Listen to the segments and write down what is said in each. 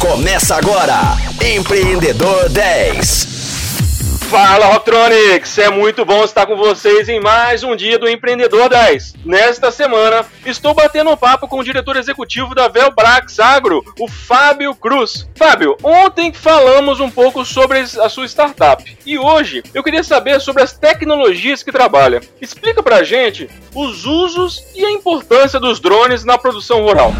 Começa agora, Empreendedor 10. Fala Rocktronics, é muito bom estar com vocês em mais um dia do Empreendedor 10. Nesta semana, estou batendo um papo com o diretor executivo da Velbrax Agro, o Fábio Cruz. Fábio, ontem falamos um pouco sobre a sua startup e hoje eu queria saber sobre as tecnologias que trabalha. Explica pra gente os usos e a importância dos drones na produção rural.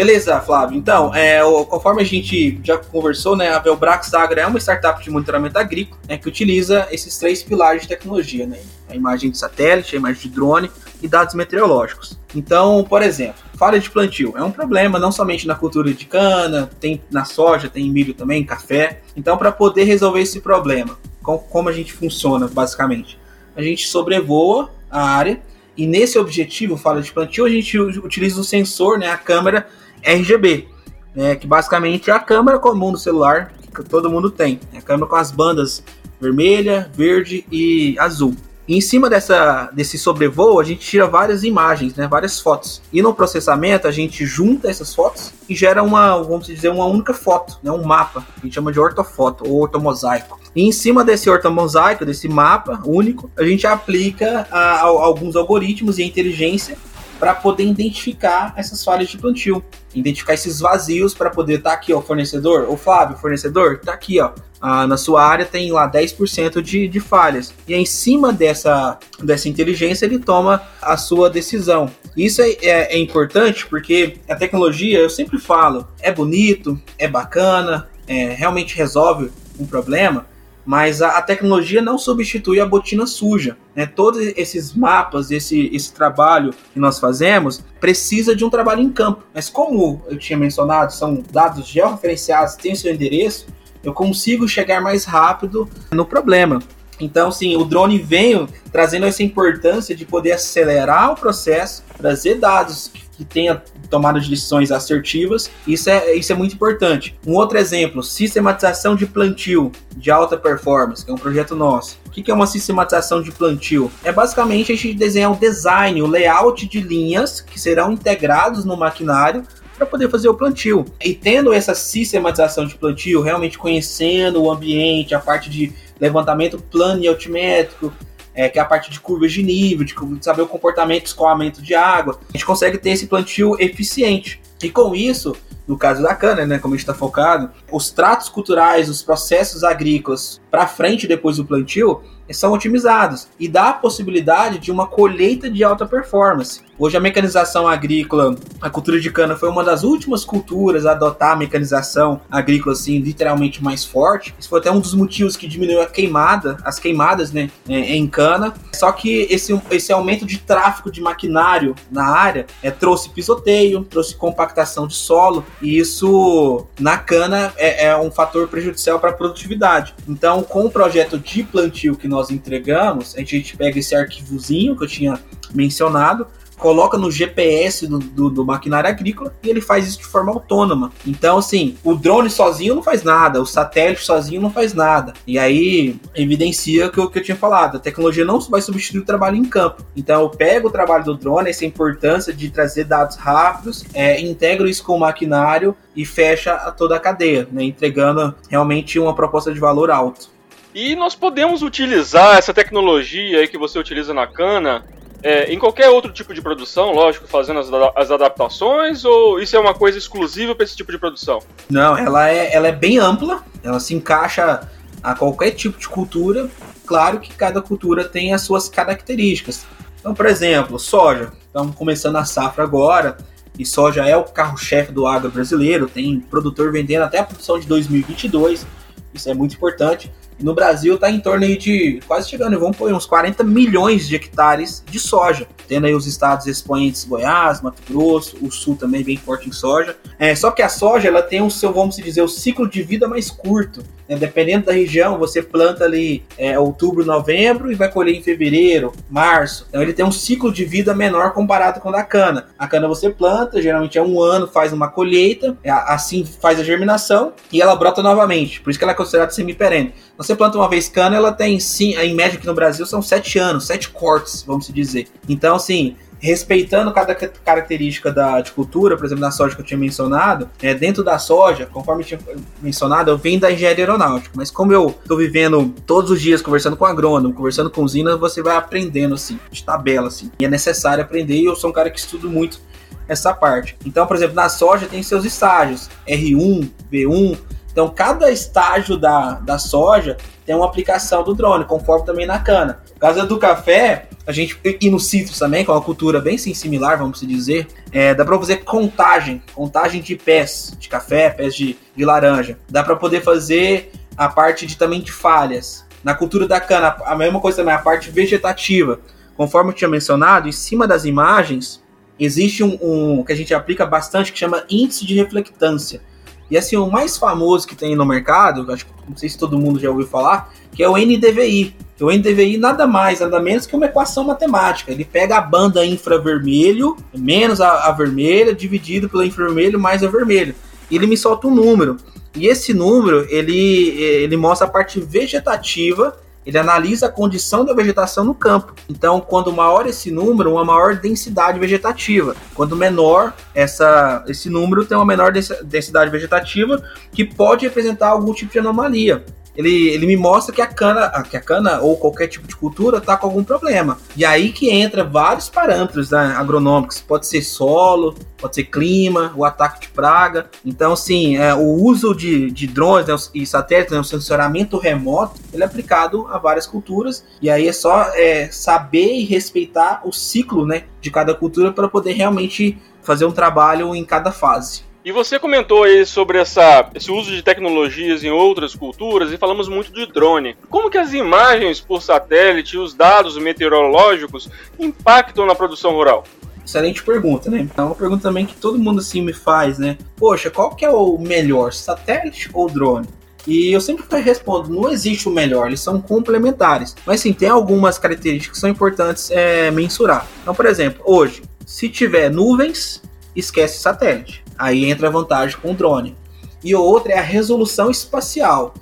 Beleza, Flávio. Então, é, conforme a gente já conversou, né, a Velbrax Agro é uma startup de monitoramento agrícola né, que utiliza esses três pilares de tecnologia, né, a imagem de satélite, a imagem de drone e dados meteorológicos. Então, por exemplo, falha de plantio é um problema não somente na cultura de cana, tem na soja, tem em milho também, café. Então, para poder resolver esse problema, com, como a gente funciona basicamente? A gente sobrevoa a área e nesse objetivo, falha de plantio, a gente utiliza o sensor, né, a câmera RGB, né, que basicamente é a câmera comum do celular que todo mundo tem. É a câmera com as bandas vermelha, verde e azul. E em cima dessa, desse sobrevoo, a gente tira várias imagens, né, várias fotos. E no processamento, a gente junta essas fotos e gera uma, vamos dizer, uma única foto, né, um mapa. A gente chama de ortofoto ou ortomosaico. E em cima desse ortomosaico, desse mapa único, a gente aplica a, a, alguns algoritmos e inteligência para poder identificar essas falhas de plantio, identificar esses vazios para poder estar tá aqui, ó, fornecedor, o Fábio, fornecedor, tá aqui, ó, ah, na sua área tem lá 10% de, de falhas. E em cima dessa, dessa inteligência ele toma a sua decisão. Isso é, é, é importante porque a tecnologia, eu sempre falo, é bonito, é bacana, é, realmente resolve um problema, mas a, a, tecnologia não substitui a botina suja. Né? Todos esses mapas, esse, esse trabalho que nós fazemos, precisa de um trabalho em campo. Mas como eu tinha mencionado, são dados georreferenciados, tem seu endereço, eu consigo chegar mais rápido no problema. Então, sim, o drone veio trazendo essa importância de poder acelerar o processo, trazer dados que tenha tomada de decisões assertivas. Isso é, isso é muito importante. Um outro exemplo, sistematização de plantio de alta performance, que é um projeto nosso. O que é uma sistematização de plantio? É basicamente a gente desenhar o design, o layout de linhas que serão integrados no maquinário para poder fazer o plantio. E tendo essa sistematização de plantio, realmente conhecendo o ambiente, a parte de levantamento plano e altimétrico, é, que é a parte de curvas de nível, de saber o comportamento escoamento de água. A gente consegue ter esse plantio eficiente. E com isso, no caso da cana, né, como a gente está focado, os tratos culturais, os processos agrícolas para frente depois do plantio, são otimizados e dá a possibilidade de uma colheita de alta performance. Hoje a mecanização agrícola, a cultura de cana foi uma das últimas culturas a adotar a mecanização agrícola assim, literalmente mais forte. Isso foi até um dos motivos que diminuiu a queimada, as queimadas, né, é, em cana. Só que esse, esse aumento de tráfego de maquinário na área é, trouxe pisoteio, trouxe compactação de solo e isso na cana é, é um fator prejudicial para a produtividade. Então, com o projeto de plantio que nós nós entregamos, a gente pega esse arquivozinho que eu tinha mencionado, coloca no GPS do, do, do, maquinário agrícola e ele faz isso de forma autônoma. Então, assim, o drone sozinho não faz nada, o satélite sozinho não faz nada. E aí evidencia o que, que eu tinha falado: a tecnologia não vai substituir o trabalho em campo. Então, eu pego o trabalho do drone, essa importância de trazer dados rápidos, é, integro isso com o maquinário e fecha toda a cadeia, né, entregando realmente uma proposta de valor alto. E nós podemos utilizar essa tecnologia que você utiliza na cana é, em qualquer outro tipo de produção, lógico, fazendo as, as adaptações, ou isso é uma coisa exclusiva para esse tipo de produção? Não, ela é, ela é bem ampla, ela se encaixa a qualquer tipo de cultura. Claro que cada cultura tem as suas características. Então, por exemplo, soja. Estamos começando a safra agora, e soja é o carro-chefe do agro brasileiro. Tem produtor vendendo até a produção de 2022, isso é muito importante. No Brasil está em torno de quase chegando, vamos pôr uns 40 milhões de hectares de soja. Tendo aí os estados expoentes Goiás, Mato Grosso, o sul também bem forte em soja. É, só que a soja ela tem o seu, vamos dizer, o ciclo de vida mais curto. Né? Dependendo da região, você planta ali é, outubro, novembro e vai colher em fevereiro, março. Então ele tem um ciclo de vida menor comparado com o da cana. A cana você planta, geralmente é um ano, faz uma colheita, é, assim faz a germinação e ela brota novamente. Por isso que ela é considerada semiperene. Você planta uma vez cana, ela tem sim, em média aqui no Brasil são sete anos, sete cortes, vamos dizer. Então, assim, respeitando cada característica da de cultura, por exemplo, na soja que eu tinha mencionado, é, dentro da soja, conforme eu tinha mencionado, eu venho da engenharia aeronáutica, mas como eu estou vivendo todos os dias conversando com agrônomo, conversando com usina, você vai aprendendo assim, de tabela assim. E é necessário aprender e eu sou um cara que estudo muito essa parte. Então, por exemplo, na soja tem seus estágios, R1, B1, então, cada estágio da, da soja tem uma aplicação do drone, conforme também na cana. No caso do café, a gente e no citros também, que é uma cultura bem sim, similar, vamos dizer, é, dá para fazer contagem, contagem de pés de café, pés de, de laranja. Dá para poder fazer a parte de também de falhas. Na cultura da cana, a mesma coisa também, a parte vegetativa. Conforme eu tinha mencionado, em cima das imagens existe um, um que a gente aplica bastante que chama índice de reflectância e assim, o mais famoso que tem no mercado, acho que não sei se todo mundo já ouviu falar, que é o NDVI. O NDVI nada mais, nada menos que uma equação matemática. Ele pega a banda infravermelho menos a, a vermelha, dividido pelo infravermelho mais a vermelho. E ele me solta um número. E esse número, ele, ele mostra a parte vegetativa ele analisa a condição da vegetação no campo. Então, quando maior esse número, uma maior densidade vegetativa. Quando menor, essa, esse número tem uma menor densidade vegetativa que pode representar algum tipo de anomalia ele, ele me mostra que a cana, que a cana ou qualquer tipo de cultura está com algum problema. E aí que entra vários parâmetros né, agronômicos. Pode ser solo, pode ser clima, o ataque de praga. Então, assim, é, o uso de, de drones né, e satélites, né, o sensoramento remoto, ele é aplicado a várias culturas. E aí é só é, saber e respeitar o ciclo né, de cada cultura para poder realmente fazer um trabalho em cada fase. E você comentou aí sobre essa, esse uso de tecnologias em outras culturas e falamos muito de drone. Como que as imagens por satélite e os dados meteorológicos impactam na produção rural? Excelente pergunta, né? É uma pergunta também que todo mundo assim me faz, né? Poxa, qual que é o melhor, satélite ou drone? E eu sempre respondo, não existe o melhor, eles são complementares. Mas sim, tem algumas características que são importantes é, mensurar. Então, por exemplo, hoje, se tiver nuvens, esquece satélite. Aí entra a vantagem com o drone. E outra é a resolução espacial.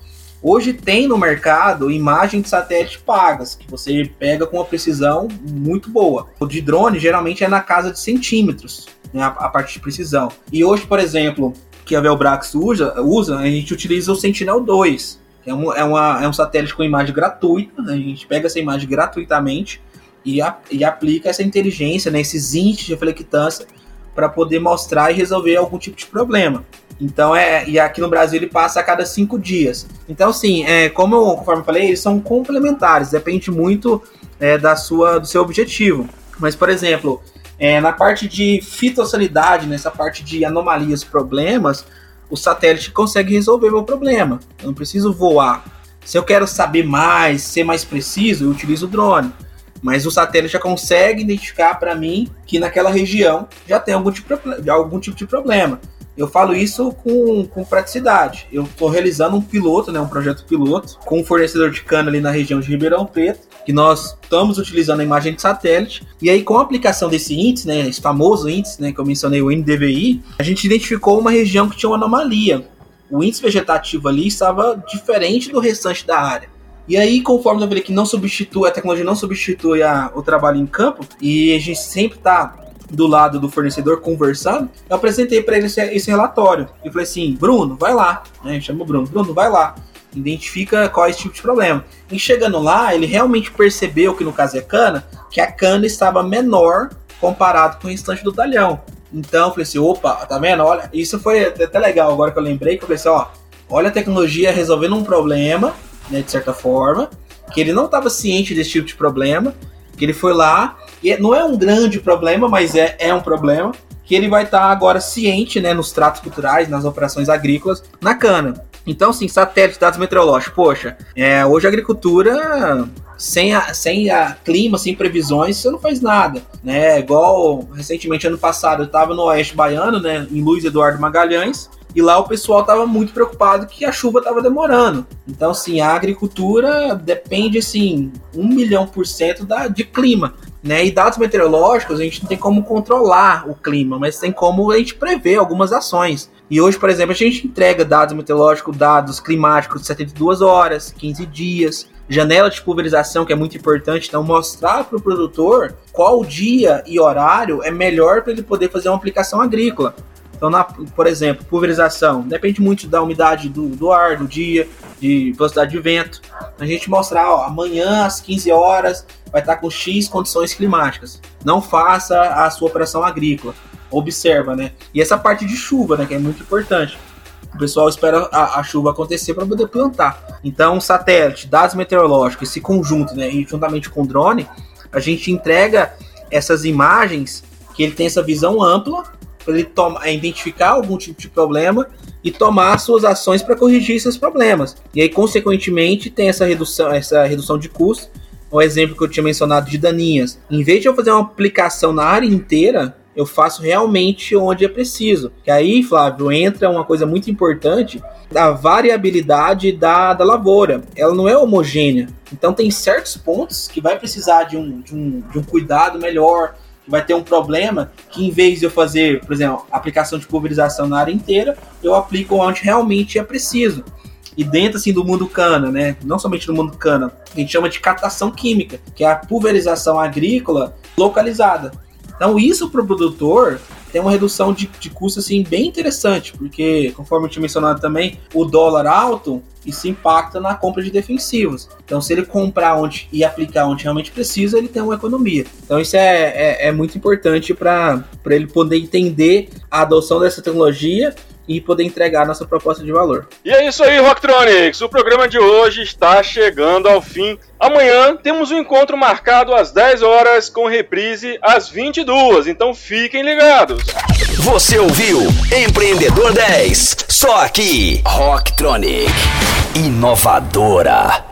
Hoje tem no mercado imagens de satélite pagas, que você pega com uma precisão muito boa. O de drone geralmente é na casa de centímetros, né, a, parte de precisão. E hoje, por exemplo, que a Velbrax usa, usa a gente utiliza o Sentinel-2, que é, um, é, uma, é um satélite com imagem gratuita, né, a gente pega essa imagem gratuitamente e, a, e aplica essa inteligência, né, esses índices de reflectância para poder mostrar e resolver algum tipo de problema. Então é e aqui no Brasil ele passa a cada cinco dias. Então sim, é como eu, conforme eu falei, eles são complementares. Depende muito é, da sua do seu objetivo. Mas por exemplo, é, na parte de fitossanidade, nessa parte de anomalias, problemas, o satélite consegue resolver meu problema. Eu não preciso voar. Se eu quero saber mais, ser mais preciso, eu utilizo o drone. Mas o satélite já consegue identificar para mim que naquela região já tem algum tipo, de, algum tipo de problema. Eu falo isso com, com praticidade. Eu estou realizando um piloto, né, um projeto piloto, com um fornecedor de cana ali na região de Ribeirão Preto, que nós estamos utilizando a imagem de satélite. E aí, com a aplicação desse índice, né, esse famoso índice né, que eu mencionei, o NDVI, a gente identificou uma região que tinha uma anomalia. O índice vegetativo ali estava diferente do restante da área. E aí, conforme eu falei que não substitui, a tecnologia não substitui a, o trabalho em campo, e a gente sempre tá do lado do fornecedor conversando, eu apresentei para ele esse, esse, relatório. E falei assim: Bruno, vai lá. Né? Chama o Bruno, Bruno, vai lá. Identifica qual é esse tipo de problema. E chegando lá, ele realmente percebeu que no caso é cana, que a cana estava menor comparado com o restante do talhão. Então eu falei assim: opa, tá vendo? Olha, isso foi até legal agora que eu lembrei, que eu falei assim: ó, olha a tecnologia resolvendo um problema né, de certa forma, que ele não estava ciente desse tipo de problema, que ele foi lá, e não é um grande problema, mas é, é um problema, que ele vai estar tá agora ciente, né, nos tratos culturais, nas operações agrícolas, na cana. Então, sim, satélite, dados meteorológicos, poxa, é, hoje a agricultura sem a, sem a clima, sem previsões, você não faz nada, né? Igual recentemente ano passado eu estava no Oeste Baiano, né, em Luiz Eduardo Magalhães, e lá o pessoal estava muito preocupado que a chuva estava demorando. Então, assim, a agricultura depende, assim, um milhão por cento da, de clima. Né? E dados meteorológicos, a gente não tem como controlar o clima, mas tem como a gente prever algumas ações. E hoje, por exemplo, a gente entrega dados meteorológicos, dados climáticos de 72 horas, 15 dias, janela de pulverização que é muito importante, então mostrar para o produtor qual dia e horário é melhor para ele poder fazer uma aplicação agrícola. Então, na, por exemplo, pulverização, depende muito da umidade do, do ar, do dia, de velocidade de vento. A gente mostrar, ó, amanhã às 15 horas vai estar com X condições climáticas. Não faça a sua operação agrícola. Observa, né? E essa parte de chuva, né, que é muito importante. O pessoal espera a, a chuva acontecer para poder plantar. Então, satélite, dados meteorológicos, esse conjunto, né, e juntamente com o drone, a gente entrega essas imagens que ele tem essa visão ampla para ele toma, é, identificar algum tipo de problema e tomar suas ações para corrigir esses problemas. E aí, consequentemente, tem essa redução, essa redução de custo. O exemplo que eu tinha mencionado de daninhas. Em vez de eu fazer uma aplicação na área inteira, eu faço realmente onde é preciso. Que aí, Flávio, entra uma coisa muito importante da variabilidade da, da lavoura. Ela não é homogênea. Então tem certos pontos que vai precisar de um, de um, de um cuidado melhor, vai ter um problema que em vez de eu fazer, por exemplo, aplicação de pulverização na área inteira, eu aplico onde realmente é preciso. E dentro assim do mundo cana, né? Não somente do mundo cana, a gente chama de captação química, que é a pulverização agrícola localizada. Então isso para o produtor tem uma redução de, de custo assim, bem interessante, porque, conforme eu tinha mencionado também, o dólar alto, isso impacta na compra de defensivos. Então, se ele comprar onde e aplicar onde realmente precisa, ele tem uma economia. Então, isso é, é, é muito importante para ele poder entender a adoção dessa tecnologia e poder entregar nossa proposta de valor. E é isso aí, Rocktronics. O programa de hoje está chegando ao fim. Amanhã temos um encontro marcado às 10 horas com reprise às 22, então fiquem ligados. Você ouviu Empreendedor 10, só aqui, Rocktronic, inovadora.